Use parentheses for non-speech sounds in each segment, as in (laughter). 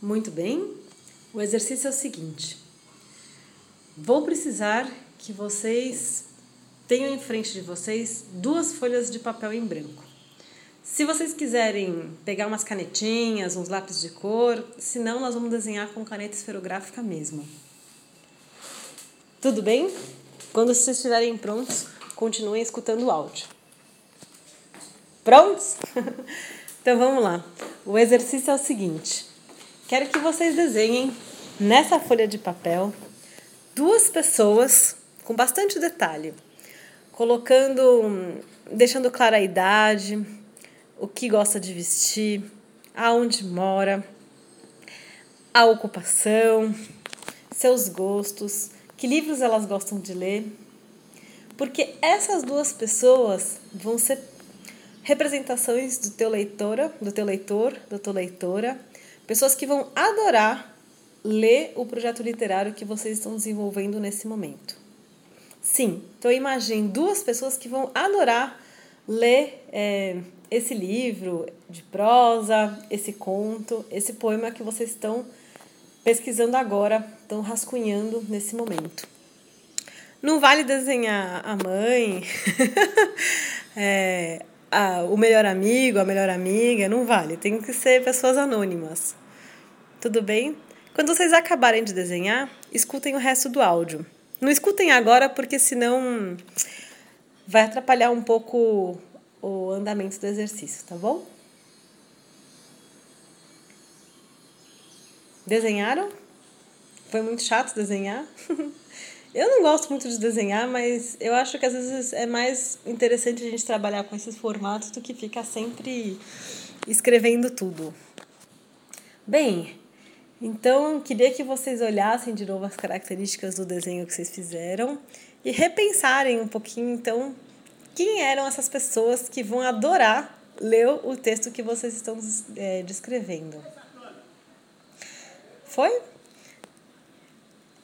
Muito bem. O exercício é o seguinte: vou precisar que vocês tenham em frente de vocês duas folhas de papel em branco. Se vocês quiserem pegar umas canetinhas, uns lápis de cor, senão nós vamos desenhar com caneta esferográfica mesmo. Tudo bem? Quando vocês estiverem prontos, continuem escutando o áudio. Prontos? (laughs) então vamos lá. O exercício é o seguinte: quero que vocês desenhem nessa folha de papel duas pessoas com bastante detalhe, colocando, deixando clara a idade, o que gosta de vestir, aonde mora, a ocupação, seus gostos, que livros elas gostam de ler. Porque essas duas pessoas vão ser representações do teu leitora, do teu leitor, da tua leitora, pessoas que vão adorar ler o projeto literário que vocês estão desenvolvendo nesse momento. Sim, então imagine duas pessoas que vão adorar ler é, esse livro de prosa, esse conto, esse poema que vocês estão pesquisando agora, estão rascunhando nesse momento. Não vale desenhar a mãe, (laughs) é, a, o melhor amigo, a melhor amiga, não vale. Tem que ser pessoas anônimas. Tudo bem? Quando vocês acabarem de desenhar, escutem o resto do áudio. Não escutem agora, porque senão vai atrapalhar um pouco o andamento do exercício, tá bom? Desenharam? Foi muito chato desenhar? (laughs) eu não gosto muito de desenhar, mas eu acho que às vezes é mais interessante a gente trabalhar com esses formatos do que ficar sempre escrevendo tudo. Bem, então queria que vocês olhassem de novo as características do desenho que vocês fizeram e repensarem um pouquinho então quem eram essas pessoas que vão adorar ler o texto que vocês estão é, descrevendo. Foi?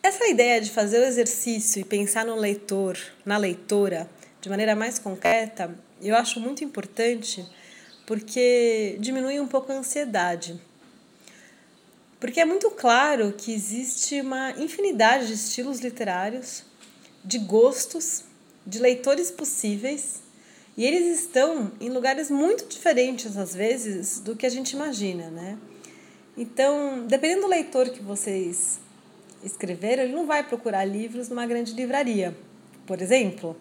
Essa ideia de fazer o exercício e pensar no leitor, na leitora, de maneira mais concreta, eu acho muito importante porque diminui um pouco a ansiedade. Porque é muito claro que existe uma infinidade de estilos literários, de gostos de leitores possíveis e eles estão em lugares muito diferentes, às vezes, do que a gente imagina, né? Então, dependendo do leitor que vocês escreveram, ele não vai procurar livros numa grande livraria, por exemplo.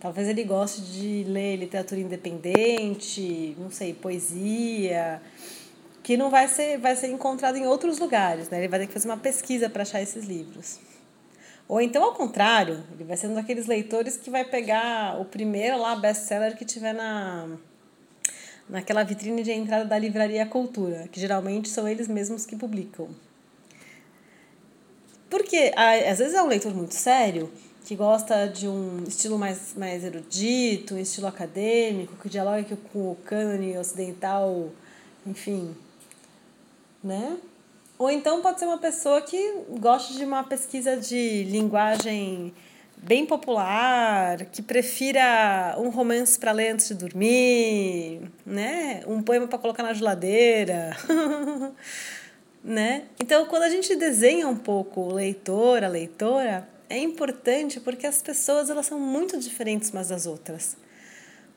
Talvez ele goste de ler literatura independente, não sei, poesia, que não vai ser, vai ser encontrado em outros lugares, né? Ele vai ter que fazer uma pesquisa para achar esses livros. Ou então, ao contrário, ele vai ser um daqueles leitores que vai pegar o primeiro lá best-seller que tiver na, naquela vitrine de entrada da Livraria Cultura, que geralmente são eles mesmos que publicam. Porque às vezes é um leitor muito sério, que gosta de um estilo mais, mais erudito, um estilo acadêmico, que dialoga com o cânone ocidental, enfim, né? Ou então pode ser uma pessoa que gosta de uma pesquisa de linguagem bem popular, que prefira um romance para ler antes de dormir, né? Um poema para colocar na geladeira. (laughs) né? Então, quando a gente desenha um pouco o leitor, a leitora, é importante porque as pessoas elas são muito diferentes umas das outras.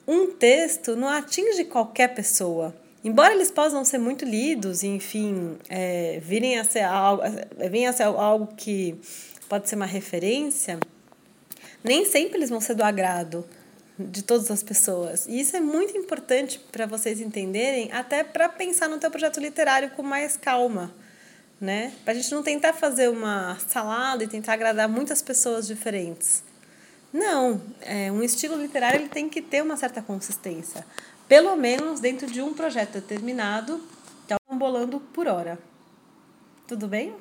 Um texto não atinge qualquer pessoa Embora eles possam ser muito lidos enfim, é, virem a ser algo, venha a ser algo que pode ser uma referência, nem sempre eles vão ser do agrado de todas as pessoas. E isso é muito importante para vocês entenderem, até para pensar no teu projeto literário com mais calma, né? Para a gente não tentar fazer uma salada e tentar agradar muitas pessoas diferentes. Não, é, um estilo literário ele tem que ter uma certa consistência pelo menos dentro de um projeto determinado, que é um bolando por hora. Tudo bem?